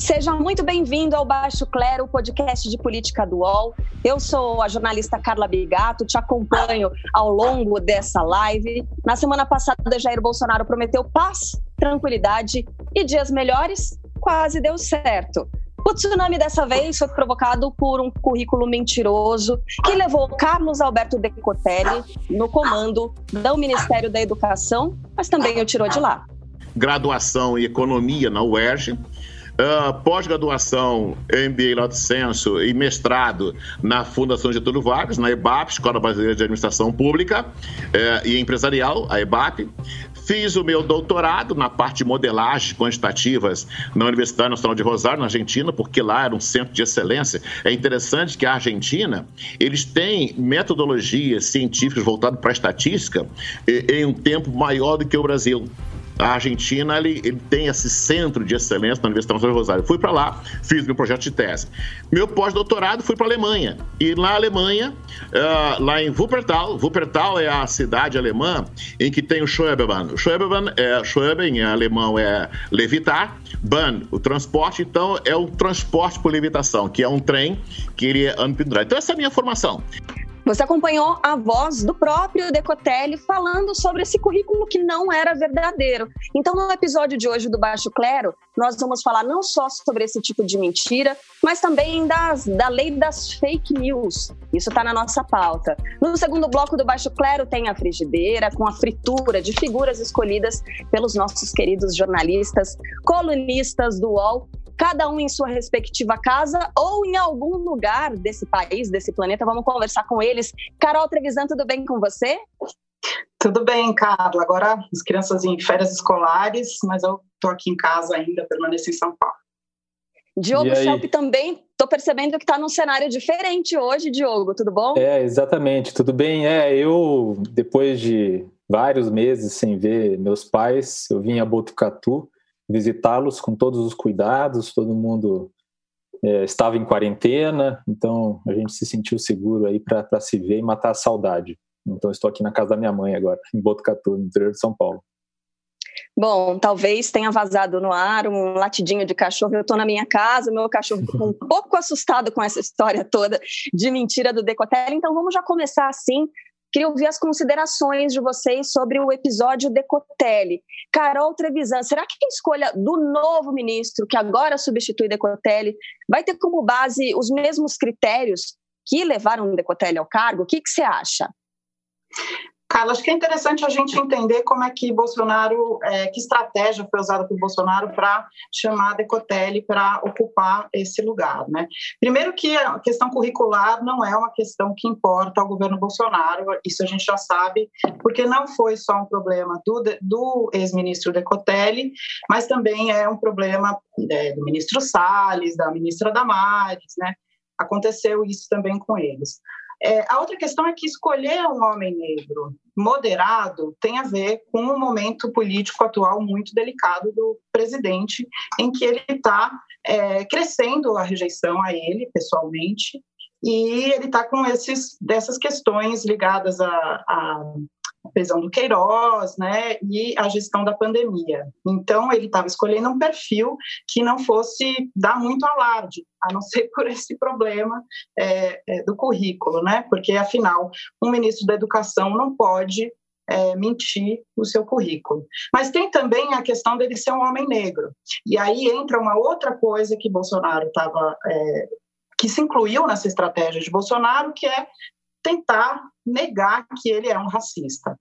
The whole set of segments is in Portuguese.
Seja muito bem-vindo ao Baixo Clero, podcast de política do UOL. Eu sou a jornalista Carla Bigato, te acompanho ao longo dessa live. Na semana passada, Jair Bolsonaro prometeu paz, tranquilidade e dias melhores. Quase deu certo. O tsunami dessa vez foi provocado por um currículo mentiroso que levou Carlos Alberto Decotelli no comando do Ministério da Educação, mas também o tirou de lá. Graduação em Economia na UERJ, Uh, pós-graduação MBA Lato Senso e mestrado na Fundação Getúlio Vargas, na EBAP, Escola Brasileira de Administração Pública uh, e Empresarial, a EBAP. Fiz o meu doutorado na parte de modelagem quantitativas na Universidade Nacional de Rosário, na Argentina, porque lá era um centro de excelência. É interessante que a Argentina, eles têm metodologias científicas voltadas para a estatística em um tempo maior do que o Brasil. A Argentina ele, ele tem esse centro de excelência na Universidade de Rosário. Fui para lá, fiz meu projeto de tese. Meu pós-doutorado fui para a Alemanha. E na Alemanha, uh, lá em Wuppertal, Wuppertal é a cidade alemã em que tem o Schwebebahn. Schwebebahn, é, Schweben em alemão é levitar, Bahn, o transporte, então é o transporte por levitação, que é um trem que ele é pendurado. Então essa é a minha formação. Você acompanhou a voz do próprio Decotelli falando sobre esse currículo que não era verdadeiro. Então, no episódio de hoje do Baixo Clero, nós vamos falar não só sobre esse tipo de mentira, mas também das, da lei das fake news. Isso está na nossa pauta. No segundo bloco do Baixo Clero tem a frigideira, com a fritura de figuras escolhidas pelos nossos queridos jornalistas, colunistas do UOL cada um em sua respectiva casa ou em algum lugar desse país, desse planeta. Vamos conversar com eles. Carol Trevisan, tudo bem com você? Tudo bem, Carla. Agora as crianças em férias escolares, mas eu estou aqui em casa ainda, permaneço em São Paulo. Diogo Schelp também, estou percebendo que está num cenário diferente hoje, Diogo, tudo bom? É, exatamente, tudo bem. É, eu, depois de vários meses sem ver meus pais, eu vim a Botucatu, visitá-los com todos os cuidados, todo mundo é, estava em quarentena, então a gente se sentiu seguro aí para se ver e matar a saudade. Então estou aqui na casa da minha mãe agora, em Botucatu, no interior de São Paulo. Bom, talvez tenha vazado no ar um latidinho de cachorro. Eu estou na minha casa, meu cachorro ficou um pouco assustado com essa história toda de mentira do Decotelli. Então vamos já começar assim Queria ouvir as considerações de vocês sobre o episódio Decotelli. Carol Trevisan, será que a escolha do novo ministro, que agora substitui Decotelli, vai ter como base os mesmos critérios que levaram Decotelli ao cargo? O que, que você acha? Carla, acho que é interessante a gente entender como é que Bolsonaro, é, que estratégia foi usada por Bolsonaro para chamar a Decotelli para ocupar esse lugar. Né? Primeiro que a questão curricular não é uma questão que importa ao governo Bolsonaro, isso a gente já sabe, porque não foi só um problema do, do ex-ministro Decotelli, mas também é um problema é, do ministro Salles, da ministra Damares, né? Aconteceu isso também com eles. É, a outra questão é que escolher um homem negro moderado tem a ver com o momento político atual muito delicado do presidente, em que ele está é, crescendo a rejeição a ele pessoalmente e ele está com esses dessas questões ligadas a a prisão do Queiroz, né, e a gestão da pandemia. Então, ele estava escolhendo um perfil que não fosse dar muito alarde, a não ser por esse problema é, é, do currículo, né, porque, afinal, um ministro da Educação não pode é, mentir no seu currículo. Mas tem também a questão dele ser um homem negro. E aí entra uma outra coisa que Bolsonaro estava. É, que se incluiu nessa estratégia de Bolsonaro, que é tentar negar que ele é um racista.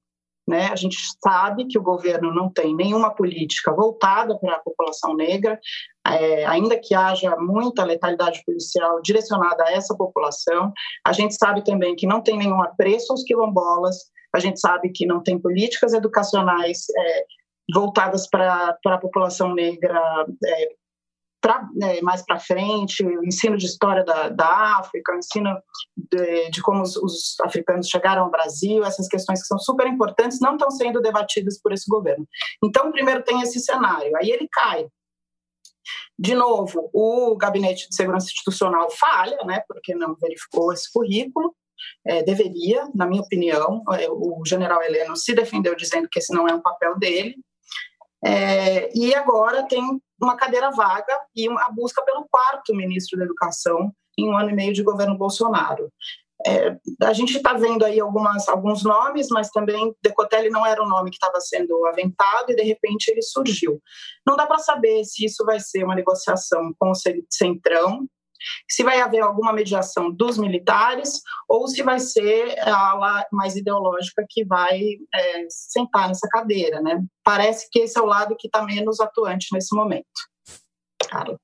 Né? A gente sabe que o governo não tem nenhuma política voltada para a população negra, é, ainda que haja muita letalidade policial direcionada a essa população. A gente sabe também que não tem nenhum apreço aos quilombolas, a gente sabe que não tem políticas educacionais é, voltadas para a população negra é, pra, né, mais para frente, o ensino de história da, da África, o ensino de, de como os, os, africanos chegaram ao Brasil, essas questões que são super importantes não estão sendo debatidas por esse governo. Então, primeiro tem esse cenário, aí ele cai. De novo, o Gabinete de Segurança Institucional falha, né, porque não verificou esse currículo. É, deveria, na minha opinião, é, o general Heleno se defendeu dizendo que esse não é um papel dele, é, e agora tem uma cadeira vaga e a busca pelo quarto ministro da Educação em um ano e meio de governo Bolsonaro. É, a gente está vendo aí algumas, alguns nomes, mas também Decotelli não era um nome que estava sendo aventado e de repente ele surgiu. Não dá para saber se isso vai ser uma negociação com o Centrão, se vai haver alguma mediação dos militares ou se vai ser a ala mais ideológica que vai é, sentar nessa cadeira, né? Parece que esse é o lado que está menos atuante nesse momento. Cara.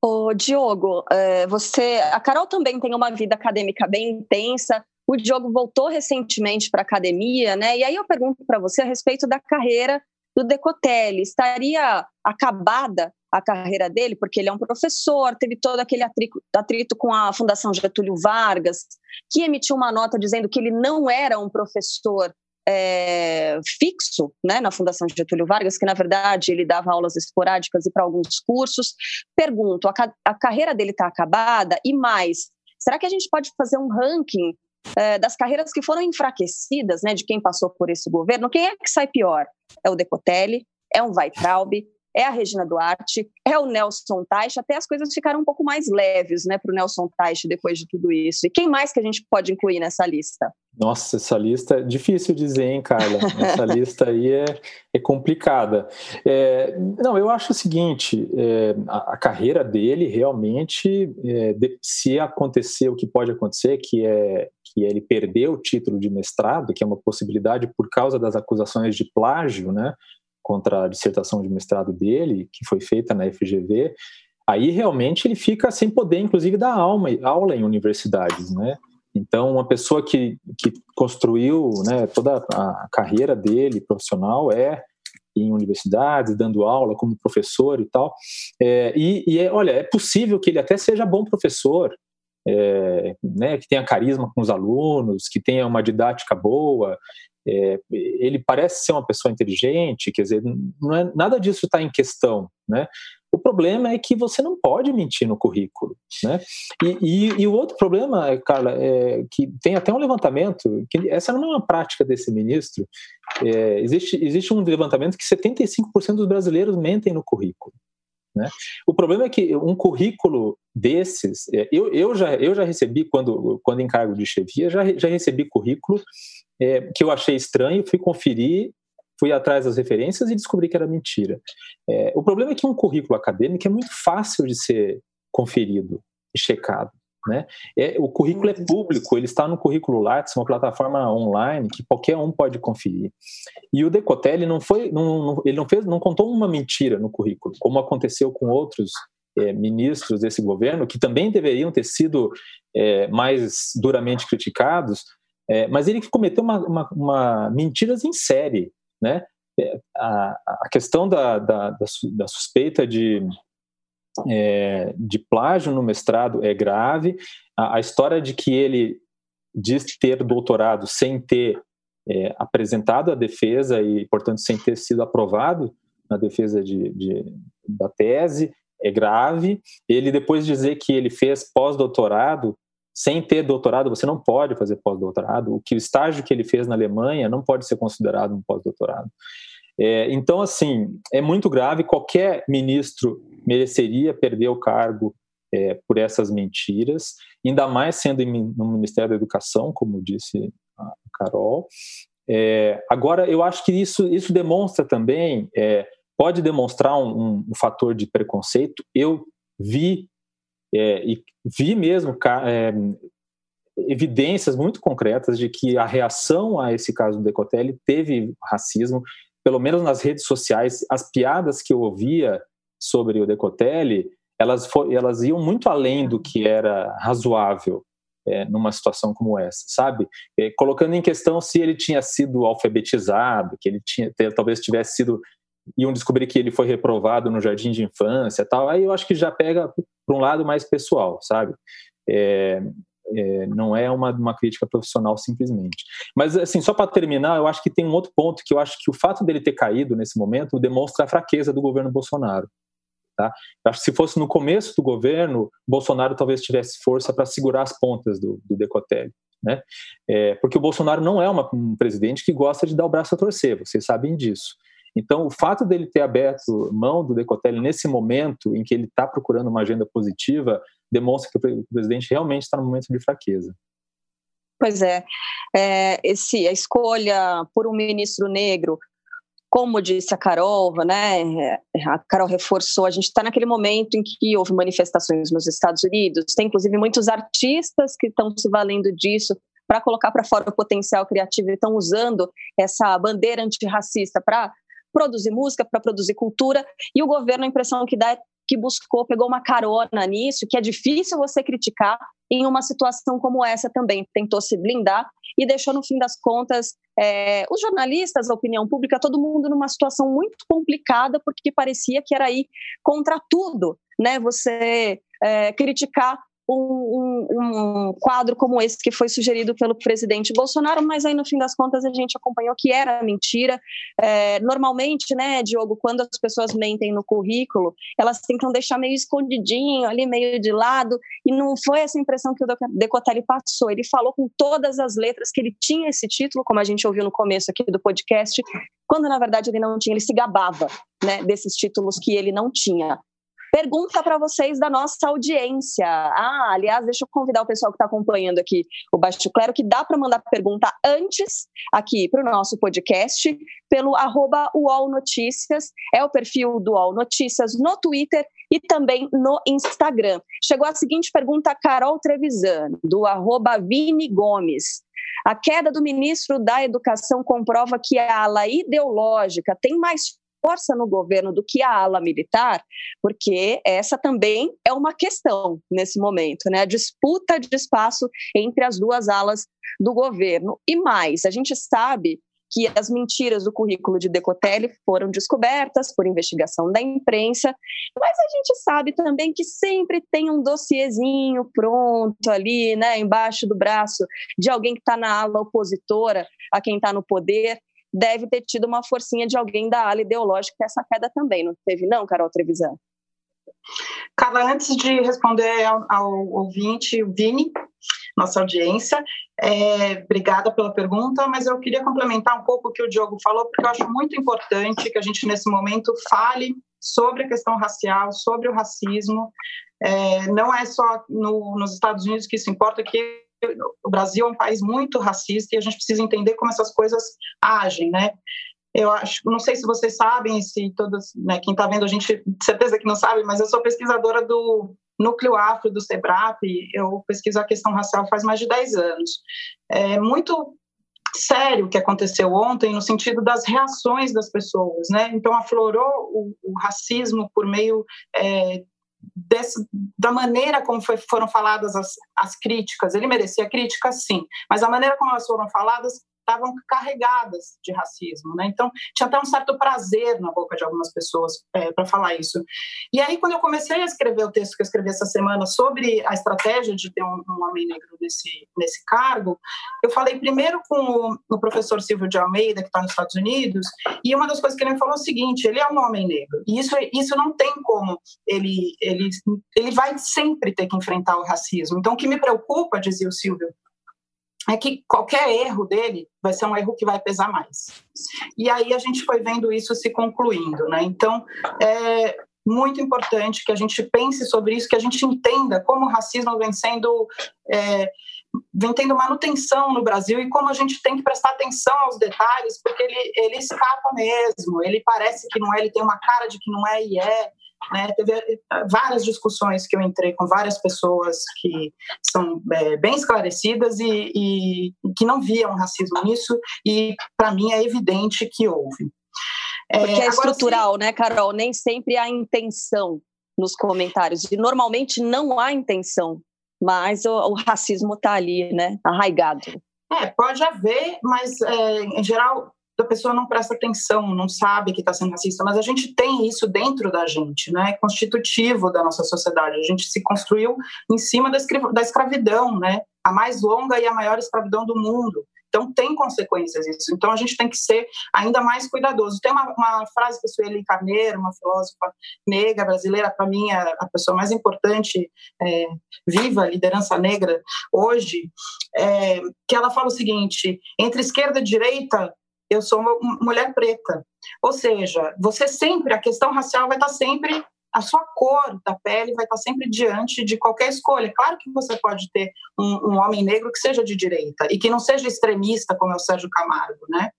Ô, Diogo, é, você, a Carol também tem uma vida acadêmica bem intensa. O Diogo voltou recentemente para a academia, né? E aí eu pergunto para você a respeito da carreira do Decotelli. Estaria acabada a carreira dele, porque ele é um professor, teve todo aquele atrito, atrito, com a Fundação Getúlio Vargas, que emitiu uma nota dizendo que ele não era um professor é, fixo né, na Fundação Getúlio Vargas, que na verdade ele dava aulas esporádicas e para alguns cursos. Pergunto, a, a carreira dele está acabada? E mais, será que a gente pode fazer um ranking é, das carreiras que foram enfraquecidas, né, de quem passou por esse governo? Quem é que sai pior? É o Decotelli? É um Weitraub? é a Regina Duarte, é o Nelson Teich, até as coisas ficaram um pouco mais leves né, para o Nelson Teich depois de tudo isso. E quem mais que a gente pode incluir nessa lista? Nossa, essa lista é difícil dizer, hein, Carla? Essa lista aí é, é complicada. É, não, eu acho o seguinte: é, a, a, carreira dele realmente, é, de, se acontecer o que pode acontecer, que é que ele perdeu o título de mestrado, que é uma possibilidade por causa das acusações de plágio, né? contra a dissertação de mestrado dele, que foi feita na FGV, aí realmente ele fica sem poder, inclusive, dar aula, em universidades, né? Então, uma pessoa que, que construiu né, toda a carreira dele profissional é em universidades, dando aula como professor e tal. É, e, e é, olha, é possível que ele até seja bom professor, é, né, que tenha carisma com os alunos, que tenha uma didática boa, é, ele parece ser uma pessoa inteligente, quer dizer, é, nada disso está em questão, né? O problema é que você não pode mentir no currículo, né? E, e, e o outro problema, Carla, é que tem até um levantamento, que essa não é uma prática desse ministro, é, existe, existe um levantamento que 75% dos brasileiros mentem no currículo. Né? O problema é que um currículo desses, é, eu, eu, já, eu já recebi, quando, quando em cargo de chefia, já, já recebi currículo é, que eu achei estranho, fui conferir, fui atrás das referências e descobri que era mentira. É, o problema é que um currículo acadêmico é muito fácil de ser conferido e checado. Né? É, o currículo é público, ele está no currículo Lattes, uma plataforma online que qualquer um pode conferir. E o Decotelli não foi, não, não, ele não fez, não contou uma mentira no currículo, como aconteceu com outros é, ministros desse governo que também deveriam ter sido é, mais duramente criticados, é, mas ele cometeu uma, uma, uma, mentiras em série, né? É, a, a questão da, da, da, suspeita de, é, de plágio no mestrado é grave. A, a, história de que ele diz ter doutorado sem ter é, apresentado a defesa e, portanto, sem ter sido aprovado na defesa de, de da tese é grave. Ele depois dizer que ele fez pós-doutorado sem ter doutorado, você não pode fazer pós-doutorado. O que o estágio que ele fez na Alemanha não pode ser considerado um pós-doutorado. É, então, assim, é muito grave. Qualquer ministro mereceria perder o cargo é, por essas mentiras, ainda mais sendo no Ministério da Educação, como disse a Carol. É, agora, eu acho que isso, isso demonstra também, é, pode demonstrar um, um, um fator de preconceito. Eu vi é, e vi mesmo é, evidências muito concretas de que a reação a esse caso do Decotelli teve racismo, pelo menos nas redes sociais, as piadas que eu ouvia sobre o Decotelli, elas, elas iam muito além do que era razoável é, numa situação como essa, sabe? É, colocando em questão se ele tinha sido alfabetizado, que ele tinha, talvez tivesse sido iam descobrir que ele foi reprovado no jardim de infância tal. Aí eu acho que já pega para um lado mais pessoal, sabe? É, é, não é uma, uma crítica profissional simplesmente. Mas, assim, só para terminar, eu acho que tem um outro ponto que eu acho que o fato dele ter caído nesse momento demonstra a fraqueza do governo Bolsonaro. Tá? Acho que se fosse no começo do governo, Bolsonaro talvez tivesse força para segurar as pontas do, do. Né? É, porque o Bolsonaro não é uma, um presidente que gosta de dar o braço a torcer, vocês sabem disso. Então, o fato dele ter aberto mão do Decotelli nesse momento em que ele está procurando uma agenda positiva demonstra que o presidente realmente está num momento de fraqueza. Pois é, é esse, a escolha por um ministro negro, como disse a Carol, né? A Carol reforçou, a gente está naquele momento em que houve manifestações nos Estados Unidos, tem inclusive muitos artistas que estão se valendo disso para colocar para fora o potencial criativo e estão usando essa bandeira antirracista para produzir música, para produzir cultura, e o governo, a impressão que dá é que buscou, pegou uma carona nisso, que é difícil você criticar em uma situação como essa também. Tentou se blindar e deixou, no fim das contas, é, os jornalistas, a opinião pública, todo mundo numa situação muito complicada, porque parecia que era ir contra tudo, né? Você é, criticar um, um, um, quadro como esse que foi sugerido pelo presidente Bolsonaro, mas aí no fim das contas a gente acompanhou que era mentira. É, normalmente, né, Diogo, quando as pessoas mentem no currículo, elas tentam deixar meio escondidinho, ali meio de lado, e não foi essa impressão que o Decotelli passou. Ele falou com todas as letras que ele tinha esse título, como a gente ouviu no começo aqui do podcast, quando na verdade ele não tinha, ele se gabava né, desses títulos que ele não tinha. Pergunta para vocês da nossa audiência. Ah, aliás, deixa eu convidar o pessoal que está acompanhando aqui o Baixo Clero, que dá para mandar pergunta antes aqui para o nosso podcast, pelo arroba UOL Notícias, é o perfil do UOL Notícias no Twitter e também no Instagram. Chegou a seguinte pergunta Carol Trevisan, do arroba Vini Gomes. A queda do ministro da Educação comprova que a ala ideológica tem mais força no governo do que a ala militar, porque essa também é uma questão nesse momento, né? A disputa de espaço entre as duas alas do governo. E mais, a gente sabe que as mentiras do currículo de Decotelli foram descobertas por investigação da imprensa, mas a gente sabe também que sempre tem um dossiezinho pronto ali, né, embaixo do braço de alguém que está na ala opositora a quem está no poder deve ter tido uma forcinha de alguém da ala ideológica essa queda também, não teve não, Carol Trevisan? Carla, antes de responder ao, ao ouvinte, o Vini, nossa audiência, é, obrigada pela pergunta, mas eu queria complementar um pouco o que o Diogo falou, porque eu acho muito importante que a gente, nesse momento, fale sobre a questão racial, sobre o racismo. É, não é só no, nos Estados Unidos que isso importa, que o Brasil é um país muito racista e a gente precisa entender como essas coisas agem, né? Eu acho, não sei se vocês sabem, se todos, né, quem está vendo a gente, certeza que não sabe, mas eu sou pesquisadora do Núcleo Afro do SEBRAP, eu pesquiso a questão racial faz mais de 10 anos. É muito sério o que aconteceu ontem no sentido das reações das pessoas, né? Então aflorou o, o racismo por meio é, desse, da maneira como foi, foram faladas as, as críticas. Ele merecia crítica, sim, mas a maneira como elas foram faladas estavam carregadas de racismo, né? Então tinha até um certo prazer na boca de algumas pessoas é, para falar isso. E aí quando eu comecei a escrever o texto que eu escrevi essa semana sobre a estratégia de ter um, um homem negro nesse nesse cargo, eu falei primeiro com o, o professor Silvio de Almeida que está nos Estados Unidos e uma das coisas que ele me falou é o seguinte: ele é um homem negro e isso isso não tem como ele ele ele vai sempre ter que enfrentar o racismo. Então o que me preocupa, dizia o Silvio é que qualquer erro dele vai ser um erro que vai pesar mais. E aí a gente foi vendo isso se concluindo, né? Então, é muito importante que a gente pense sobre isso, que a gente entenda como o racismo vem sendo é, vem tendo manutenção no Brasil e como a gente tem que prestar atenção aos detalhes, porque ele, ele escapa mesmo, ele parece que não é, ele tem uma cara de que não é e é, né? Teve eh, várias discussões que eu entrei com várias pessoas que são é, bem esclarecidas e, e, que não viam racismo nisso, e para mim é evidente que houve. É, Porque é estrutural, né, Carol? Nem sempre há intenção nos comentários, e normalmente não há intenção, mas o, o racismo está ali, né, arraigado. É, pode haver, mas é, em geral a pessoa não presta atenção, não sabe que está sendo racista, mas a gente tem isso dentro da gente, né? É constitutivo da nossa sociedade. A gente se construiu em cima da escravidão, né? A mais longa e a maior escravidão do mundo. Então, tem consequências isso. Então, a gente tem que ser ainda mais cuidadoso. Tem uma, uma frase que a Sueli Carneiro, uma filósofa negra brasileira, para mim, é a pessoa mais importante, é, viva, liderança negra, hoje, é, que ela fala o seguinte: entre esquerda e direita, eu sou mulher preta. Ou seja, você sempre, a questão racial vai estar sempre a sua cor da pele vai estar sempre diante de qualquer escolha. Claro que você pode ter um, um homem negro que seja de direita e que não seja extremista, como é o Sérgio Camargo, né?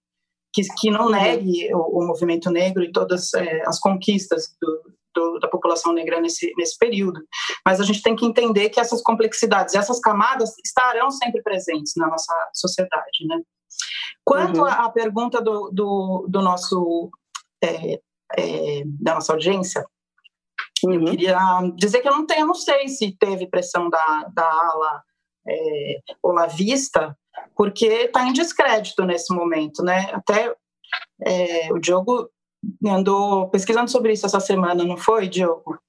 Que, que não negue o, o movimento negro e todas é, as conquistas do, do, da população negra nesse, nesse período. Mas a gente tem que entender que essas complexidades, essas camadas estarão sempre presentes na nossa sociedade, né? Quanto uhum. à pergunta do, do, do nosso é, é, da nossa audiência, Uhum. Eu queria dizer que eu não tenho, não sei se teve pressão da, da ala é, olavista, porque está em descrédito nesse momento, né? Até é, o Diogo andou pesquisando sobre isso essa semana, não foi, Diogo?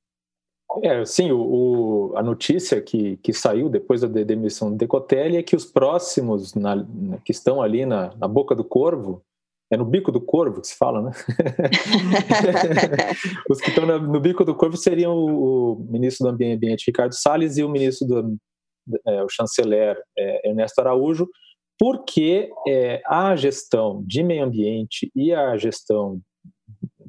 É, sim, o, o, a notícia que, que saiu depois da demissão do Decotelli é que os próximos na, que estão ali na, na boca do corvo é no bico do corvo que se fala, né? Os que estão no bico do corvo seriam o, ministro do Ambiente, Ricardo Salles, e o ministro do é, o chanceler é, Ernesto Araújo, porque é, a gestão de meio ambiente e a gestão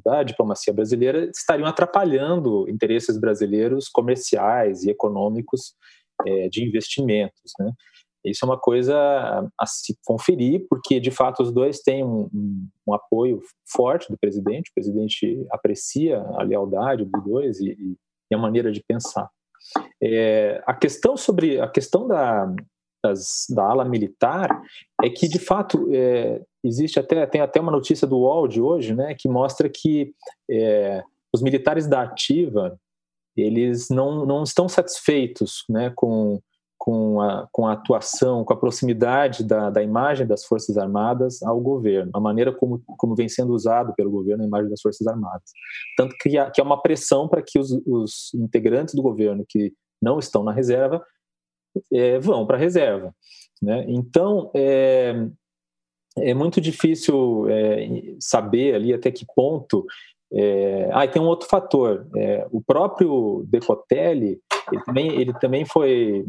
da diplomacia brasileira estariam atrapalhando interesses brasileiros comerciais e econômicos é, de investimentos, né? Isso é uma coisa a se conferir, porque de fato os dois têm um, um, um apoio forte do presidente, o presidente aprecia a lealdade dos dois e, e a maneira de pensar. É, a questão sobre a questão da, da ala militar é que de fato é, existe até tem até uma notícia do UOL de hoje, né, que mostra que é, os militares da ativa eles não, não estão satisfeitos né, com com a, com a atuação, com a proximidade da, da imagem das Forças Armadas ao governo, a maneira como, como vem sendo usado pelo governo a imagem das Forças Armadas. Tanto que há, que há uma pressão para que os, os integrantes do governo que não estão na reserva é, vão para a reserva. Né? Então, é, é muito difícil é, saber ali até que ponto. É... Ah, e tem um outro fator. É, o próprio Decotelli, ele também, ele também foi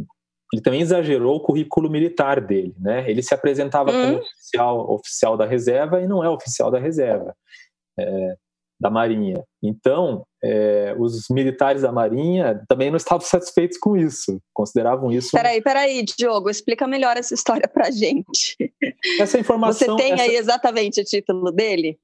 ele também exagerou o currículo militar dele, né? Ele se apresentava hum. como oficial, oficial da reserva e não é oficial da reserva é, da Marinha. Então, é, os militares da Marinha também não estavam satisfeitos com isso, consideravam isso. Peraí, peraí, Diogo, explica melhor essa história para gente. Essa informação. Você tem essa... aí exatamente o título dele?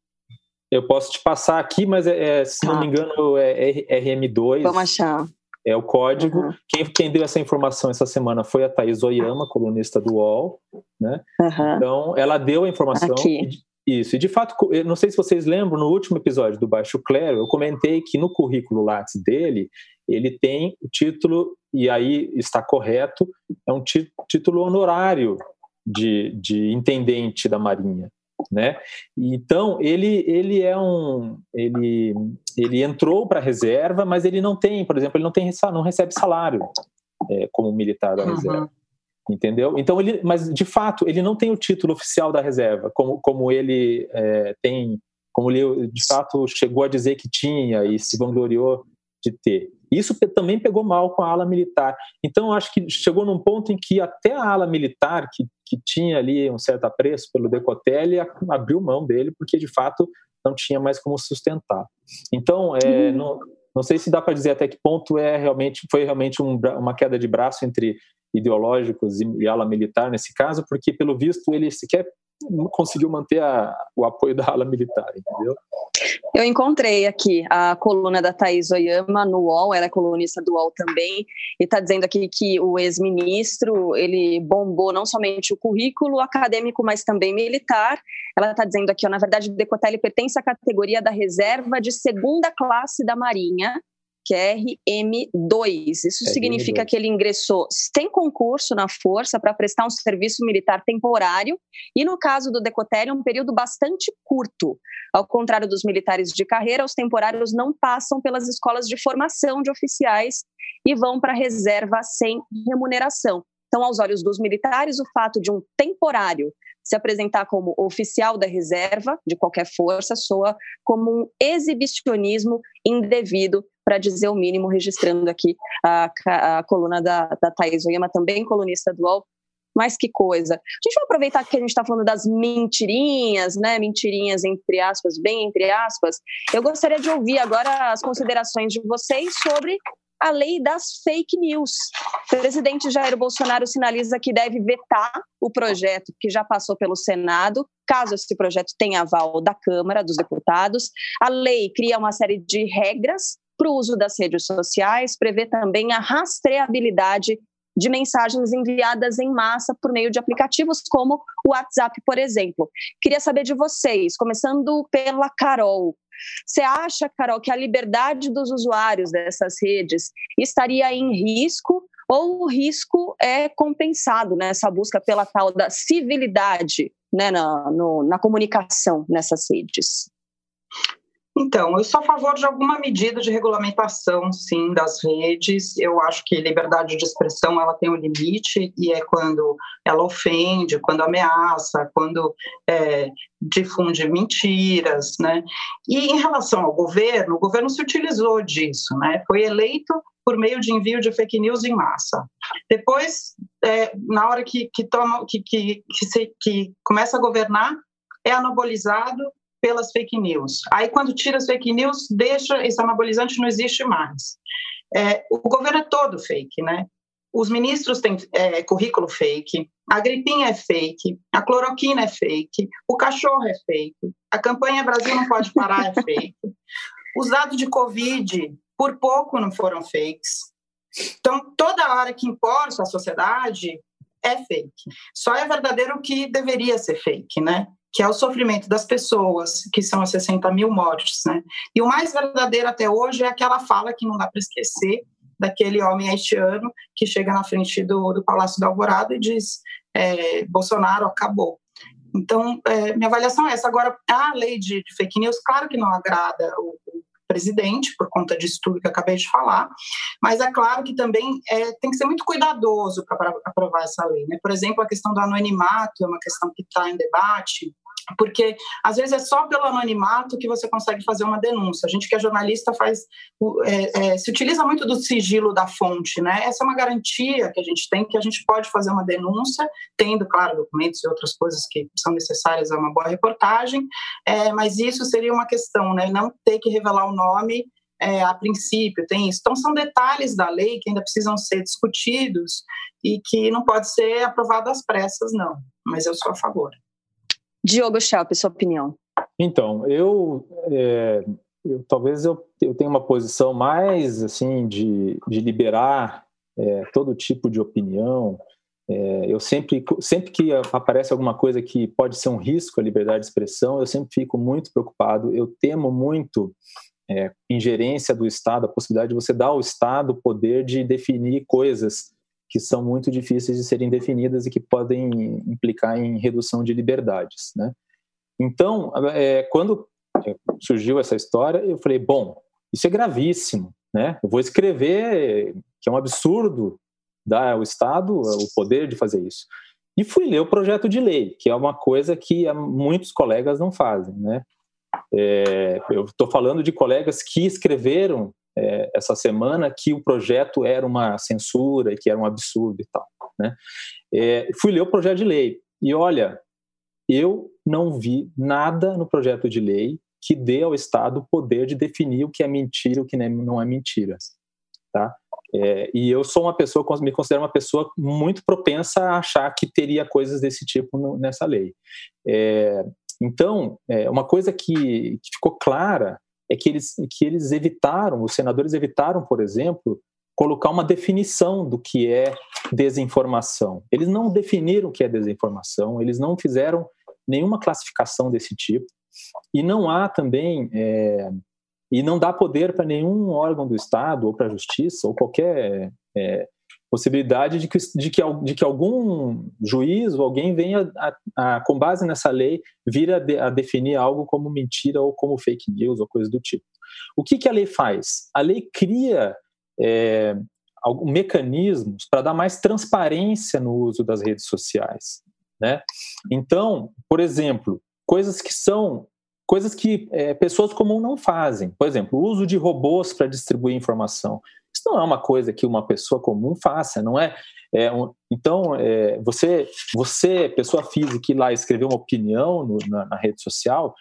Eu posso te passar aqui, mas é, é se não me engano é RM2. Vamos achar é o código. Uhum. Quem, quem, deu essa informação essa semana foi a Thais Oyama, colunista do UOL, né? Uhum. Então, ela deu a informação. Aqui. Isso, e de fato, não sei se vocês lembram, no último episódio do Baixo Clero, eu comentei que no currículo Lattes dele, ele tem o título, e aí está correto, é um título honorário de, de intendente da Marinha né? Então ele ele é um ele ele entrou para a reserva, mas ele não tem, por exemplo, ele não tem não recebe salário é, como militar da uhum. reserva, entendeu? Então ele, mas de fato ele não tem o título oficial da reserva, como como ele é, tem, como ele de fato chegou a dizer que tinha e se vangloriou de ter. Isso também pegou mal com a ala militar. Então, acho que chegou num ponto em que até a ala militar, que, que tinha ali um certo apreço pelo Decotelli, abriu mão dele, porque de fato não tinha mais como sustentar. Então, é, uhum. não, não sei se dá para dizer até que ponto é realmente foi realmente um, uma queda de braço entre ideológicos e, e ala militar nesse caso, porque pelo visto ele sequer conseguiu manter a, o apoio da ala militar, entendeu? Eu encontrei aqui a coluna da Thaís Oyama no UOL, ela é colunista do UOL também, e está dizendo aqui que o ex-ministro, ele bombou não somente o currículo acadêmico, mas também militar. Ela está dizendo aqui, ó, na verdade, o Decotelli pertence à categoria da reserva de segunda classe da Marinha, que é RM2. Isso é significa RM2. que ele ingressou sem concurso na força para prestar um serviço militar temporário e, no caso do Decotelli, um período bastante curto. Ao contrário dos militares de carreira, os temporários não passam pelas escolas de formação de oficiais e vão para a reserva sem remuneração. Então, aos olhos dos militares, o fato de um temporário se apresentar como oficial da reserva de qualquer força soa como um exibicionismo indevido, para dizer o mínimo, registrando aqui a, a coluna da, da Thais Oyama, também colunista do UOL, mas que coisa. A gente vai aproveitar que a gente está falando das mentirinhas, né? Mentirinhas entre aspas, bem entre aspas. Eu gostaria de ouvir agora as considerações de vocês sobre a lei das fake news. O presidente Jair Bolsonaro sinaliza que deve vetar o projeto que já passou pelo Senado, caso esse projeto tenha aval da Câmara dos Deputados. A lei cria uma série de regras para o uso das redes sociais, prevê também a rastreabilidade de mensagens enviadas em massa por meio de aplicativos como o WhatsApp, por exemplo. Queria saber de vocês, começando pela Carol. Você acha, Carol, que a liberdade dos usuários dessas redes estaria em risco ou o risco é compensado nessa busca pela tal da civilidade né, na, no, na comunicação nessas redes? Então, eu sou a favor de alguma medida de regulamentação, sim, das redes. Eu acho que liberdade de expressão ela tem um limite e é quando ela ofende, quando ameaça, quando é, difunde mentiras, né? E em relação ao governo, o governo se utilizou disso, né? Foi eleito por meio de envio de fake news em massa. Depois, é, na hora que, que toma, que, que, que, se, que começa a governar, é anabolizado pelas fake news. Aí, quando tira as fake news, deixa esse anabolizante, não existe mais. É, o governo é todo fake, né? Os ministros têm é, currículo fake, a gripinha é fake, a cloroquina é fake, o cachorro é fake, a campanha Brasil não pode parar é fake. Os dados de Covid, por pouco, não foram fakes. Então, toda hora que importa a sociedade é fake. Só é verdadeiro o que deveria ser fake, né? Que é o sofrimento das pessoas, que são as 60 mil mortes. Né? E o mais verdadeiro até hoje é aquela fala que não dá para esquecer daquele homem haitiano que chega na frente do, do Palácio da Alvorada e diz: é, Bolsonaro acabou. Então, é, minha avaliação é essa. Agora, a lei de, de fake news, claro que não agrada o, o, presidente, por conta disso tudo que eu acabei de falar, mas é claro que também é, tem que ser muito cuidadoso para aprovar essa lei. Né? Por exemplo, a questão do anonimato é uma questão que está em debate porque às vezes é só pelo anonimato que você consegue fazer uma denúncia. A gente que é jornalista faz é, é, se utiliza muito do sigilo da fonte, né? Essa é uma garantia que a gente tem que a gente pode fazer uma denúncia, tendo, claro, documentos e outras coisas que são necessárias a uma boa reportagem, é, mas isso seria uma questão, né? Não ter que revelar o nome é, a princípio, tem isso. Então, são detalhes da lei que ainda precisam ser discutidos e que não pode ser aprovado às pressas, não. Mas eu sou a favor. Diogo Schelp, sua opinião. Então, eu, é, eu talvez eu, eu tenha uma posição mais assim de, de liberar é, todo tipo de opinião. É, eu sempre, sempre que aparece alguma coisa que pode ser um risco à liberdade de expressão, eu sempre fico muito preocupado. Eu temo muito é, ingerência do Estado, a possibilidade de você dar ao Estado o poder de definir coisas que são muito difíceis de serem definidas e que podem implicar em redução de liberdades, né? Então, é, quando surgiu essa história, eu falei, bom, isso é gravíssimo, né? Eu vou escrever que é um absurdo dar ao Estado o poder de fazer isso. E fui ler o projeto de lei, que é uma coisa que muitos colegas não fazem, né? É, eu estou falando de colegas que escreveram é, essa semana que o projeto era uma censura e que era um absurdo e tal. Né? É, fui ler o projeto de lei e olha, eu não vi nada no projeto de lei que dê ao Estado o poder de definir o que é mentira e o que não é mentira. Tá? É, e eu sou uma pessoa, me considero uma pessoa muito propensa a achar que teria coisas desse tipo no, nessa lei. É, então, é, uma coisa que, que ficou clara é que eles, que eles evitaram, os senadores evitaram, por exemplo, colocar uma definição do que é desinformação. Eles não definiram o que é desinformação, eles não fizeram nenhuma classificação desse tipo, e não há também é, e não dá poder para nenhum órgão do Estado ou para a Justiça ou qualquer é, possibilidade de que, de, que, de que algum juiz ou alguém venha, a, a, com base nessa lei, vir a, de, a, definir algo como mentira ou como fake news ou coisa do tipo. O que, que a lei faz? A lei cria é, mecanismos para dar mais transparência no uso das redes sociais. Né? Então, por exemplo, coisas que são coisas que é, pessoas comuns não fazem. Por exemplo, o uso de robôs para distribuir informação. Isso não é uma coisa que uma pessoa comum faça, não é? é um, então, é, você, você, pessoa física, que lá escreveu uma opinião no, na, na, rede social,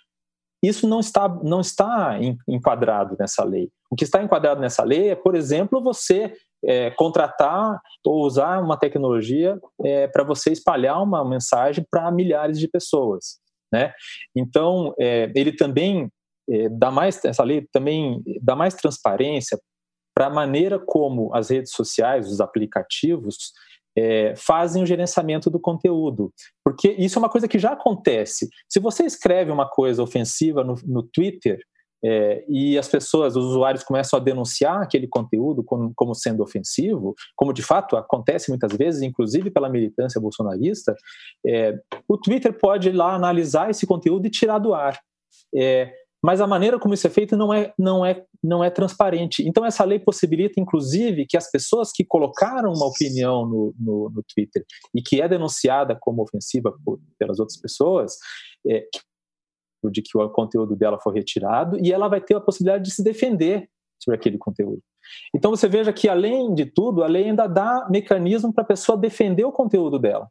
isso não está, não está enquadrado nessa lei. O que está enquadrado nessa lei é, por exemplo, você é, contratar ou usar uma tecnologia é, para você espalhar uma mensagem para milhares de pessoas. Né? Então, é, ele também é, dá mais, essa lei também dá mais transparência para a maneira como as redes sociais, os aplicativos, é, fazem o gerenciamento do conteúdo. Porque isso é uma coisa que já acontece. Se você escreve uma coisa ofensiva no, no Twitter, é, e as pessoas, os usuários começam a denunciar aquele conteúdo como, como, sendo ofensivo, como de fato acontece muitas vezes, inclusive pela militância bolsonarista, é, o Twitter pode ir lá analisar esse conteúdo e tirar do ar. É, mas a maneira como isso é feito não é, não é, não é transparente. Então, essa lei possibilita, inclusive, que as pessoas que colocaram uma opinião no, no, no Twitter e que é denunciada como ofensiva por, pelas outras pessoas, é, de que o conteúdo dela foi retirado e ela vai ter a possibilidade de se defender sobre aquele conteúdo. Então você veja que além de tudo, a lei ainda dá mecanismo para a pessoa defender o conteúdo dela.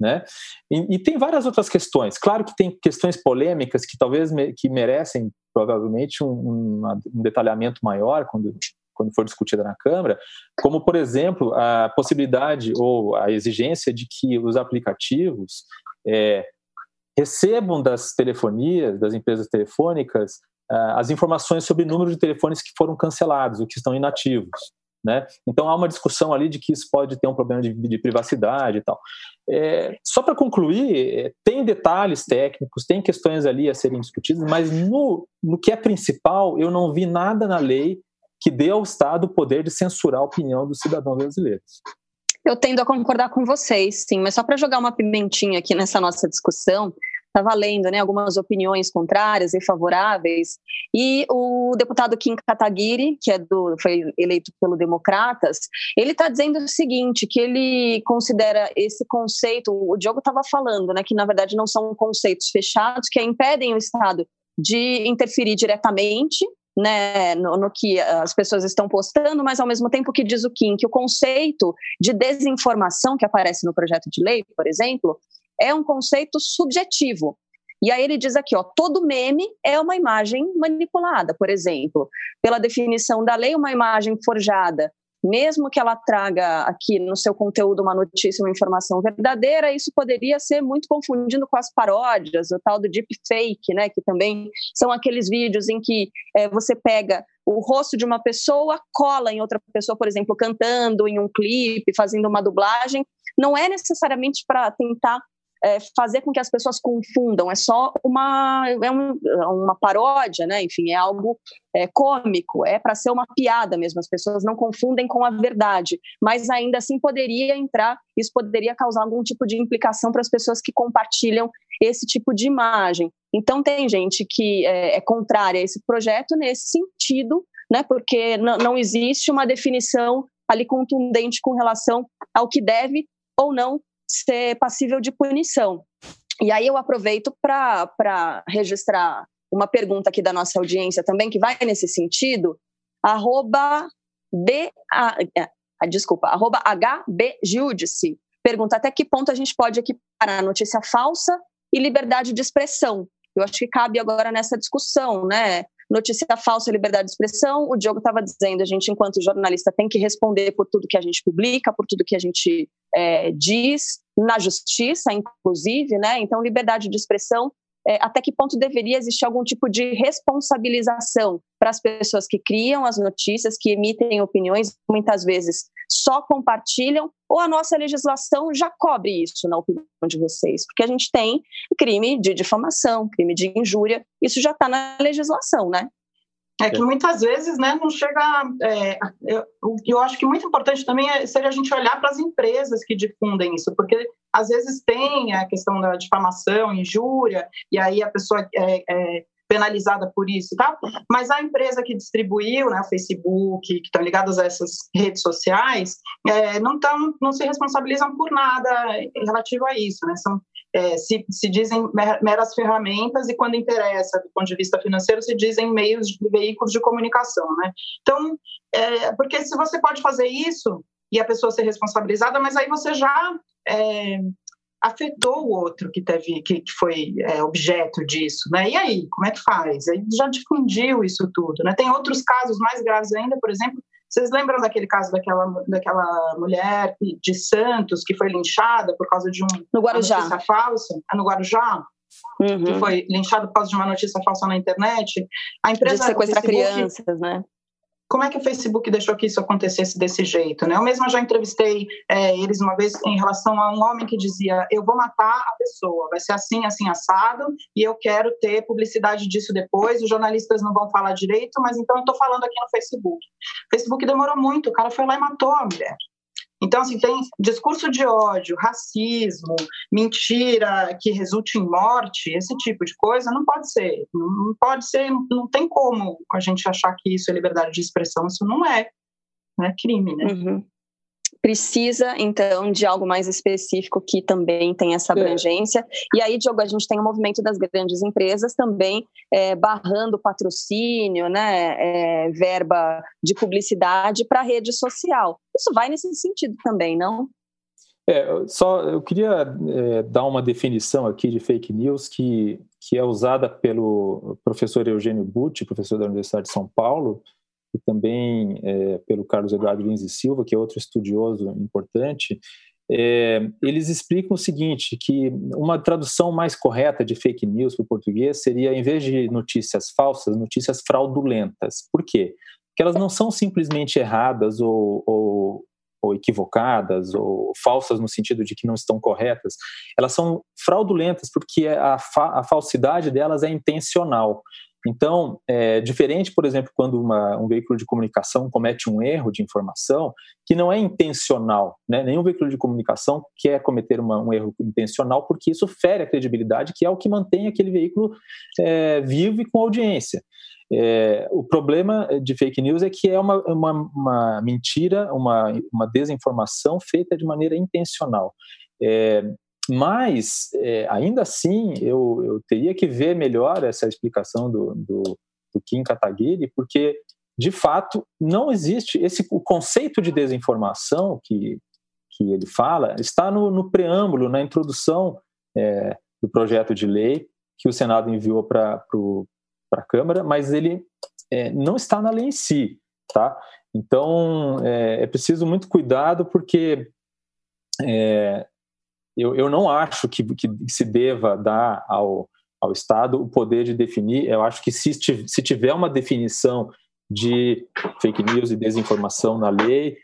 Né? E, e, tem várias outras questões. Claro que tem questões polêmicas que talvez me, que merecem provavelmente um, um, um, detalhamento maior quando, quando for discutida na Câmara, como por exemplo a possibilidade ou a exigência de que os aplicativos é, recebam das telefonias, das empresas telefônicas, uh, as informações sobre o número de telefones que foram cancelados, ou que estão inativos. Né? Então há uma discussão ali de que isso pode ter um problema de, de privacidade e tal. É, só para concluir, é, tem detalhes técnicos, tem questões ali a serem discutidas, mas no, no que é principal, eu não vi nada na lei que dê ao Estado o poder de censurar a opinião dos cidadãos brasileiros. Eu tendo a concordar com vocês, sim, mas só para jogar uma pimentinha aqui nessa nossa discussão, estava lendo né, algumas opiniões contrárias e favoráveis, e o deputado Kim Kataguiri, que é do, foi eleito pelo Democratas, ele está dizendo o seguinte, que ele considera esse conceito, o Diogo estava falando, né, que na verdade não são conceitos fechados, que impedem o Estado de interferir diretamente né, no, no, que as pessoas estão postando, mas ao mesmo tempo que diz o Kim que o conceito de desinformação que aparece no projeto de lei, por exemplo, é um conceito subjetivo. E aí ele diz aqui, ó, todo meme é uma imagem manipulada, por exemplo. Pela definição da lei, uma imagem forjada mesmo que ela traga aqui no seu conteúdo uma notícia, uma informação verdadeira, isso poderia ser muito confundido com as paródias, o tal do deepfake, né, que também são aqueles vídeos em que é, você pega o rosto de uma pessoa, cola em outra pessoa, por exemplo, cantando em um clipe, fazendo uma dublagem, não é necessariamente para tentar é, fazer com que as pessoas confundam, é só uma, é um, uma paródia, né? enfim, é algo é, cômico, é para ser uma piada mesmo, as pessoas não confundem com a verdade, mas ainda assim poderia entrar, isso poderia causar algum tipo de implicação para as pessoas que compartilham esse tipo de imagem. Então, tem gente que é, é contrária a esse projeto nesse sentido, né? porque não existe uma definição ali contundente com relação ao que deve ou não ser passível de punição. E aí eu aproveito para registrar uma pergunta aqui da nossa audiência também, que vai nesse sentido, arroba B, a, a, desculpa, arroba HBJudice, pergunta até que ponto a gente pode equiparar notícia falsa e liberdade de expressão. Eu acho que cabe agora nessa discussão, né? Notícia falsa, liberdade de expressão. O Diogo estava dizendo, a gente, enquanto jornalista, tem que responder por tudo que a gente publica, por tudo que a gente é, diz, na justiça, inclusive, né? Então, liberdade de expressão, é, até que ponto deveria existir algum tipo de responsabilização para as pessoas que criam as notícias, que emitem opiniões, muitas vezes só compartilham, ou a nossa legislação já cobre isso, na opinião de vocês? Porque a gente tem crime de difamação, crime de injúria, isso já está na legislação, né? É que muitas vezes né, não chega. É, eu, eu acho que muito importante também é, seria a gente olhar para as empresas que difundem isso, porque às vezes tem a questão da difamação, injúria, e aí a pessoa é, é penalizada por isso e tal, mas a empresa que distribuiu, né, o Facebook, que estão ligadas a essas redes sociais, é, não, tão, não se responsabilizam por nada relativo a isso, né, são, é, se, se dizem meras ferramentas e quando interessa, do ponto de vista financeiro, se dizem meios de veículos de comunicação, né, então, é, porque se você pode fazer isso e a pessoa ser responsabilizada, mas aí você já é, afetou o outro que teve que, que foi é, objeto disso, né? E aí, como é que faz? Aí já difundiu isso tudo, né? Tem outros casos mais graves ainda, por exemplo, vocês lembram daquele caso daquela, daquela mulher de Santos que foi linchada por causa de um, no Guarujá. uma notícia falsa? É no Guarujá? Uhum. Que foi linchada por causa de uma notícia falsa na internet. A empresa de sequestrar crianças, né? Como é que o Facebook deixou que isso acontecesse desse jeito? Né? Eu mesma já entrevistei é, eles uma vez em relação a um homem que dizia: Eu vou matar a pessoa, vai ser assim, assim, assado, e eu quero ter publicidade disso depois. Os jornalistas não vão falar direito, mas então eu estou falando aqui no Facebook. O Facebook demorou muito, o cara foi lá e matou a mulher. Então, assim, tem discurso de ódio, racismo, mentira que resulte em morte, esse tipo de coisa não pode ser. Não pode ser, não tem como a gente achar que isso é liberdade de expressão, isso não é. Não é crime, né? Uhum precisa, então, de algo mais específico que também tem essa é. abrangência. É. E aí, Diogo, a gente tem o movimento das grandes empresas também é, barrando patrocínio, né, é, verba de publicidade para a rede social. Isso vai nesse sentido também, não? É, só eu queria é, dar uma definição aqui de fake news que, que é usada pelo professor Eugênio Butti, professor da Universidade de São Paulo, e também é, pelo Carlos Eduardo Lins e Silva, que é outro estudioso importante, é, eles explicam o seguinte, que uma tradução mais correta de fake news para o português seria, em vez de notícias falsas, notícias fraudulentas. Por quê? Porque elas não são simplesmente erradas ou, ou, ou equivocadas ou falsas no sentido de que não estão corretas. Elas são fraudulentas porque a, fa a falsidade delas é intencional. Então, é diferente, por exemplo, quando uma, um veículo de comunicação comete um erro de informação que não é intencional, né? nenhum veículo de comunicação quer cometer uma, um erro intencional porque isso fere a credibilidade, que é o que mantém aquele veículo é, vivo e com audiência. É, o problema de fake news é que é uma, uma, uma mentira, uma, uma desinformação feita de maneira intencional. É, mas, é, ainda assim, eu, eu teria que ver melhor essa explicação do, do, do Kim Kataguiri, porque, de fato, não existe esse o conceito de desinformação que, que ele fala está no, no preâmbulo, na introdução é, do projeto de lei que o Senado enviou para a Câmara, mas ele é, não está na lei em si, tá? Então é, é preciso muito cuidado porque é, eu, eu não acho que, que se deva dar ao, ao Estado o poder de definir. Eu acho que se, se tiver uma definição de fake news e desinformação na lei,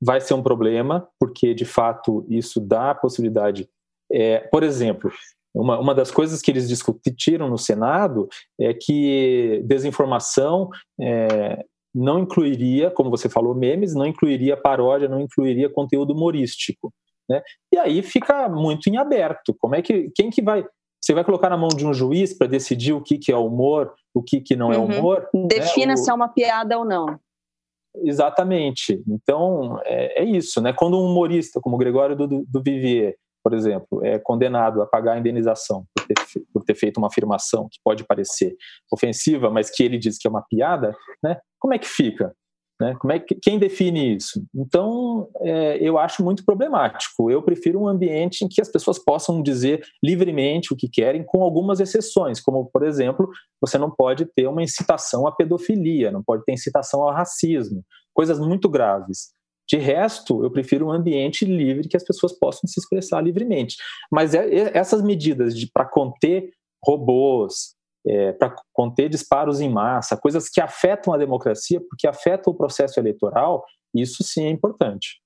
vai ser um problema, porque de fato isso dá a possibilidade. É, por exemplo, uma, uma das coisas que eles discutiram no Senado é que desinformação é, não incluiria, como você falou, memes, não incluiria paródia, não incluiria conteúdo humorístico. Né? E aí fica muito em aberto. Como é que quem que vai você vai colocar na mão de um juiz para decidir o que, que é humor, o que, que não é uhum. humor? Defina né? se é uma piada ou não. Exatamente. Então, é, é, isso. Né? Quando um humorista, como o Gregório do, do Vivier, por exemplo, é condenado a pagar a indenização por ter, por ter, feito uma afirmação que pode parecer ofensiva, mas que ele diz que é uma piada, né? como é que fica? Né? Como é que, quem define isso? Então, é, eu acho muito problemático. Eu prefiro um ambiente em que as pessoas possam dizer livremente o que querem, com algumas exceções, como, por exemplo, você não pode ter uma incitação à pedofilia, não pode ter incitação ao racismo, coisas muito graves. De resto, eu prefiro um ambiente livre que as pessoas possam se expressar livremente. Mas é, é, essas medidas para conter robôs, é, para conter disparos em massa, coisas que afetam a democracia, porque afetam o processo eleitoral, isso sim é importante.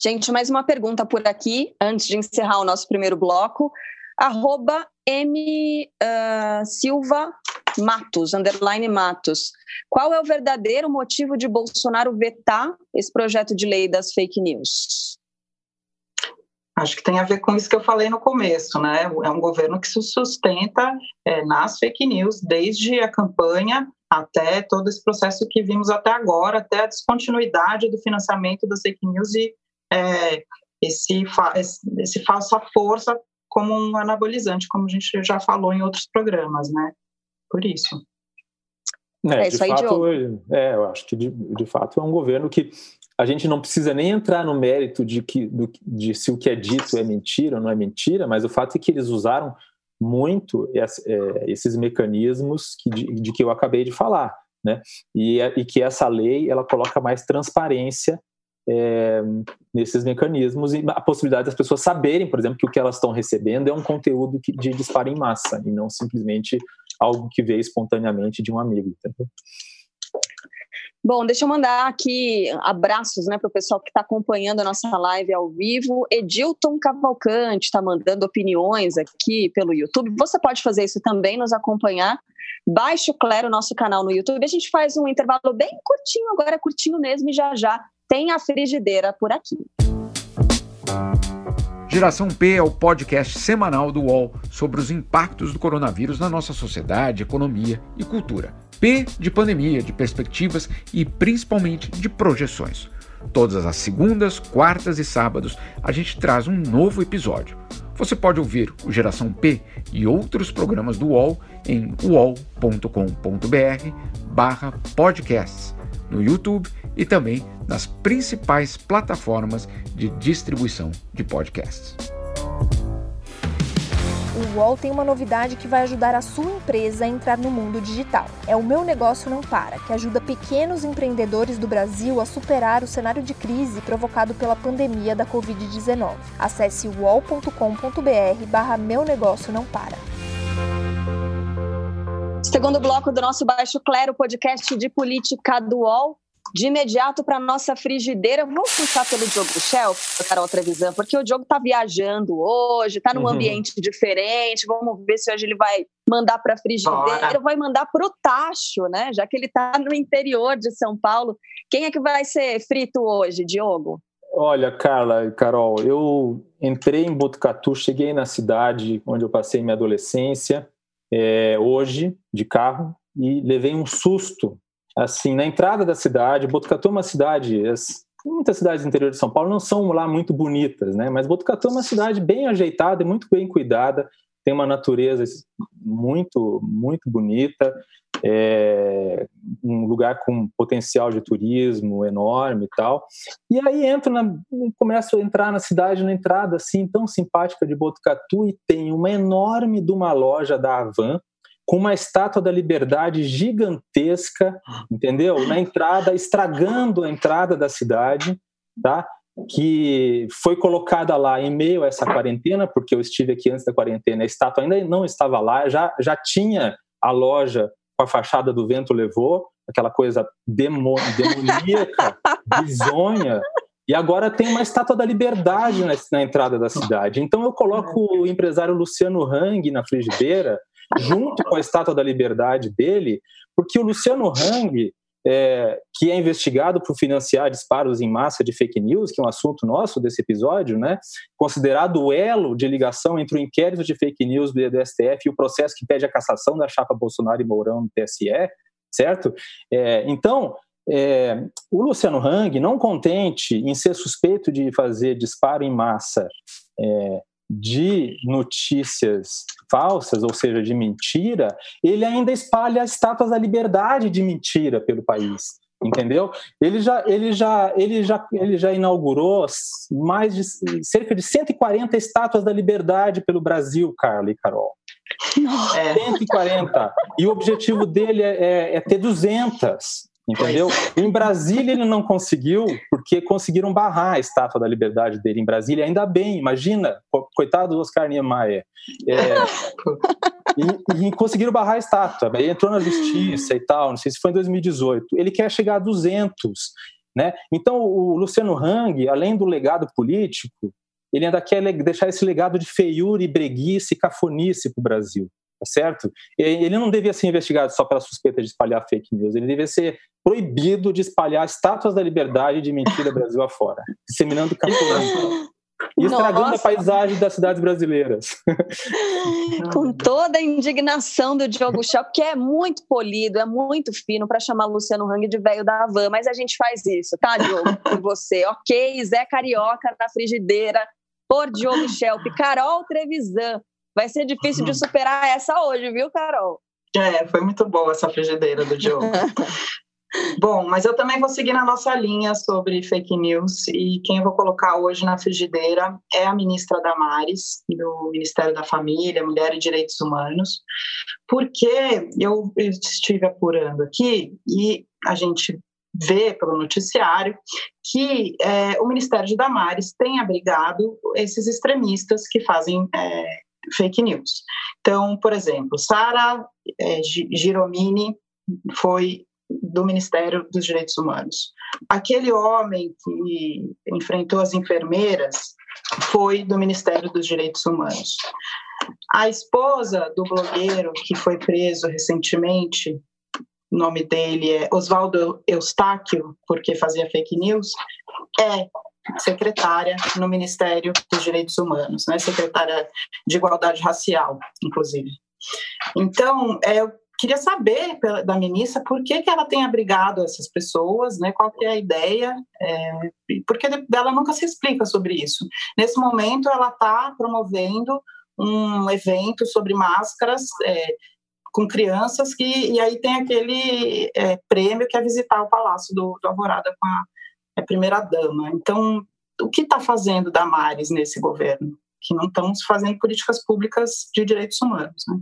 Gente, mais uma pergunta por aqui, antes de encerrar o nosso primeiro bloco. arroba M uh, Silva Matos, underline Matos. Qual é o verdadeiro motivo de Bolsonaro vetar esse projeto de lei das fake news? Acho que tem a ver com isso que eu falei no começo, né? É um governo que se sustenta é, nas fake news, desde a campanha até todo esse processo que vimos até agora, até a descontinuidade do financiamento das fake news e é, esse, esse falsa força como um anabolizante, como a gente já falou em outros programas, né? Por isso. É, é isso aí, fato, É, eu acho que de, de fato é um governo que a gente não precisa nem entrar no mérito de, que, do, de se o que é dito é mentira ou não é mentira, mas o fato é que eles usaram muito é, esses mecanismos que, de, de, que eu acabei de falar, né? E, e que essa lei ela coloca mais transparência é, nesses mecanismos e a possibilidade das pessoas saberem, por exemplo, que o que elas estão recebendo é um conteúdo que, de disparo em massa e não simplesmente algo que veio espontaneamente de um amigo. Entendeu? Bom, deixa eu mandar aqui abraços né, para o pessoal que está acompanhando a nossa live ao vivo. Edilton Cavalcante está mandando opiniões aqui pelo YouTube. Você pode fazer isso também, nos acompanhar. Baixe o Clero, nosso canal no YouTube. A gente faz um intervalo bem curtinho, agora curtinho mesmo, e já já tem a frigideira por aqui. Geração P é o podcast semanal do UOL sobre os impactos do coronavírus na nossa sociedade, economia e cultura. P de pandemia, de perspectivas e principalmente de projeções. Todas as segundas, quartas e sábados a gente traz um novo episódio. Você pode ouvir o Geração P e outros programas do UOL em uol.com.br/podcasts no YouTube e também nas principais plataformas de distribuição de podcasts. O UOL tem uma novidade que vai ajudar a sua empresa a entrar no mundo digital. É o Meu Negócio Não Para, que ajuda pequenos empreendedores do Brasil a superar o cenário de crise provocado pela pandemia da Covid-19. Acesse uol.com.br barra Meu Negócio Não Para. Segundo bloco do nosso Baixo Clero, podcast de política do UOL. De imediato para nossa frigideira, vamos puxar pelo Diogo Shell, Carol Trevisan, porque o Diogo está viajando hoje, está num uhum. ambiente diferente. Vamos ver se hoje ele vai mandar para a frigideira, ou vai mandar para o tacho, né? Já que ele está no interior de São Paulo. Quem é que vai ser frito hoje, Diogo? Olha, Carla e Carol, eu entrei em Botucatu, cheguei na cidade onde eu passei minha adolescência, é, hoje, de carro, e levei um susto assim, na entrada da cidade, Botucatu é uma cidade, as, muitas cidades do interior de São Paulo não são lá muito bonitas, né? Mas Botucatu é uma cidade bem ajeitada e muito bem cuidada, tem uma natureza muito, muito bonita, é um lugar com potencial de turismo enorme e tal. E aí entro na, começo a entrar na cidade, na entrada assim tão simpática de Botucatu e tem uma enorme de uma loja da Avan, com uma estátua da liberdade gigantesca, entendeu? Na entrada, estragando a entrada da cidade, tá? Que foi colocada lá em meio a essa quarentena, porque eu estive aqui antes da quarentena, a estátua ainda não estava lá, já, já tinha a loja com a fachada do vento levou, aquela coisa demo, demoníaca, bizonha, e agora tem uma estátua da liberdade na, na, entrada da cidade. Então eu coloco o empresário Luciano Hang na frigideira, junto com a Estátua da Liberdade dele, porque o Luciano Hang, é, que é investigado por financiar disparos em massa de fake news, que é um assunto nosso desse episódio, né, considerado o elo de ligação entre o inquérito de fake news do, STF e o processo que pede a cassação da chapa Bolsonaro e Mourão no TSE, certo? É, então, é, o Luciano Hang, não contente em ser suspeito de fazer disparo em massa é, de notícias falsas, ou seja, de mentira, ele ainda espalha estátuas da liberdade de mentira pelo país. Entendeu? Ele já, ele já, ele já, ele já inaugurou mais de cerca de 140 estátuas da liberdade pelo Brasil, Carla e Carol. É. 140. E o objetivo dele é, é, é ter 200 entendeu? Em Brasília ele não conseguiu, porque conseguiram barrar a estátua da liberdade dele em Brasília, ainda bem, imagina, coitado do Oscar Niemeyer. É, e, e, conseguiram barrar a estátua, ele entrou na justiça e tal, não sei se foi em 2018. Ele quer chegar a 200, né? Então o Luciano Hang, além do legado político, ele ainda quer deixar esse legado de feiura e breguice e cafonice para o Brasil tá certo? Ele não devia ser investigado só pela suspeita de espalhar fake news, ele devia ser proibido de espalhar estátuas da liberdade de mentira Brasil afora, disseminando cafonice. E estragando Nossa. a paisagem das cidades brasileiras. Com toda a indignação do Diogo Schelp, que é muito polido, é muito fino para chamar Luciano Hang de velho da van, mas a gente faz isso, tá, Diogo? Por você. Ok, Zé Carioca na frigideira, por Diogo Schelp. Carol Trevisan, vai ser difícil de superar essa hoje, viu, Carol? É, foi muito boa essa frigideira do Diogo. Bom, mas eu também vou seguir na nossa linha sobre fake news e quem eu vou colocar hoje na frigideira é a ministra Damares, do Ministério da Família, Mulher e Direitos Humanos, porque eu estive apurando aqui e a gente vê pelo noticiário que é, o Ministério de Damares tem abrigado esses extremistas que fazem é, fake news. Então, por exemplo, Sara é, Giromini foi do Ministério dos Direitos Humanos. Aquele homem que enfrentou as enfermeiras foi do Ministério dos Direitos Humanos. A esposa do blogueiro que foi preso recentemente, o nome dele é Oswaldo Eustáquio, porque fazia fake news, é secretária no Ministério dos Direitos Humanos, né? secretária de Igualdade Racial, inclusive. Então, é, eu queria saber da ministra por que, que ela tem abrigado essas pessoas, né? qual que é a ideia, é, porque ela nunca se explica sobre isso. Nesse momento, ela está promovendo um evento sobre máscaras é, com crianças que e aí tem aquele é, prêmio que é visitar o Palácio do, do Alvorada com a é primeira-dama. Então, o que está fazendo Damares nesse governo? Que não estamos fazendo políticas públicas de direitos humanos. Né?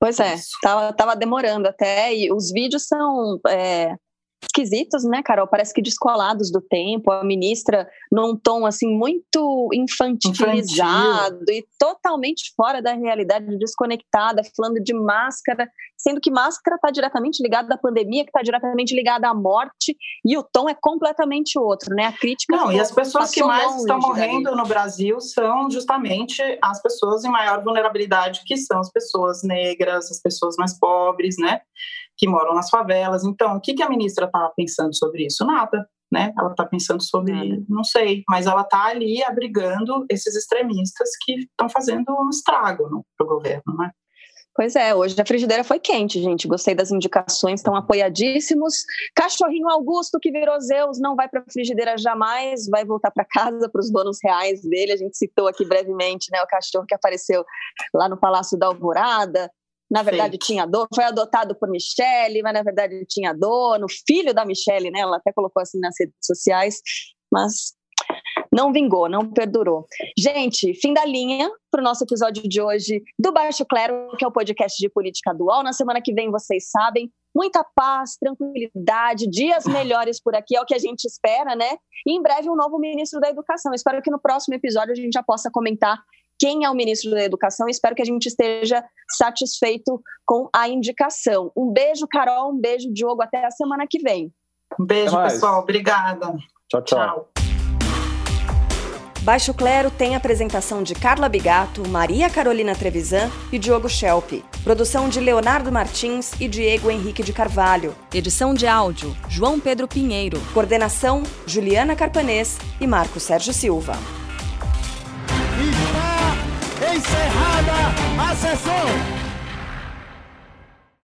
Pois é, estava tava demorando até, e os vídeos são é, esquisitos, né, Carol? Parece que descolados do tempo. A ministra num tom assim muito infantilizado Infantil. e totalmente fora da realidade, desconectada, falando de máscara, sendo que máscara está diretamente ligada à pandemia, que está diretamente ligada à morte, e o tom é completamente outro, né? A crítica. Não, e as pessoas que mais estão morrendo no Brasil são justamente as pessoas em maior vulnerabilidade, que são as pessoas negras, as pessoas mais pobres, né? Que moram nas favelas. Então, o que, que a ministra estava pensando sobre isso? Nada. Né? Ela está pensando sobre, Nada. não sei, mas ela está ali abrigando esses extremistas que estão fazendo um estrago no pro governo, né? Pois é, hoje a frigideira foi quente, gente. Gostei das indicações, estão apoiadíssimos. Cachorrinho Augusto, que virou Zeus, não vai para a frigideira jamais, vai voltar para casa, para os donos reais dele. A gente citou aqui brevemente né, o cachorro que apareceu lá no Palácio da Alvorada na verdade tinha dono, foi adotado por Michelle, mas na verdade tinha dono, filho da Michelle, né? Ela até colocou assim nas redes sociais, mas não vingou, não perdurou. Gente, fim da linha para o nosso episódio de hoje do Baixo Clero, que é o podcast de política dual. Na semana que vem, vocês sabem, muita paz, tranquilidade, dias melhores por aqui, é o que a gente espera, né? E em breve um novo ministro da Educação. Espero que no próximo episódio a gente já possa comentar quem é o ministro da Educação. Espero que a gente esteja satisfeito com a indicação. Um beijo, Carol, um beijo, Diogo. Até a semana que vem. Um beijo, pessoal. Obrigada. Tchau, tchau. tchau. Baixo Clero tem apresentação de Carla Bigato, Maria Carolina Trevisan e Diogo Schelp. Produção de Leonardo Martins e Diego Henrique de Carvalho. Edição de áudio, João Pedro Pinheiro. Coordenação, Juliana Carpanês e Marco Sérgio Silva. Encerrada a sessão.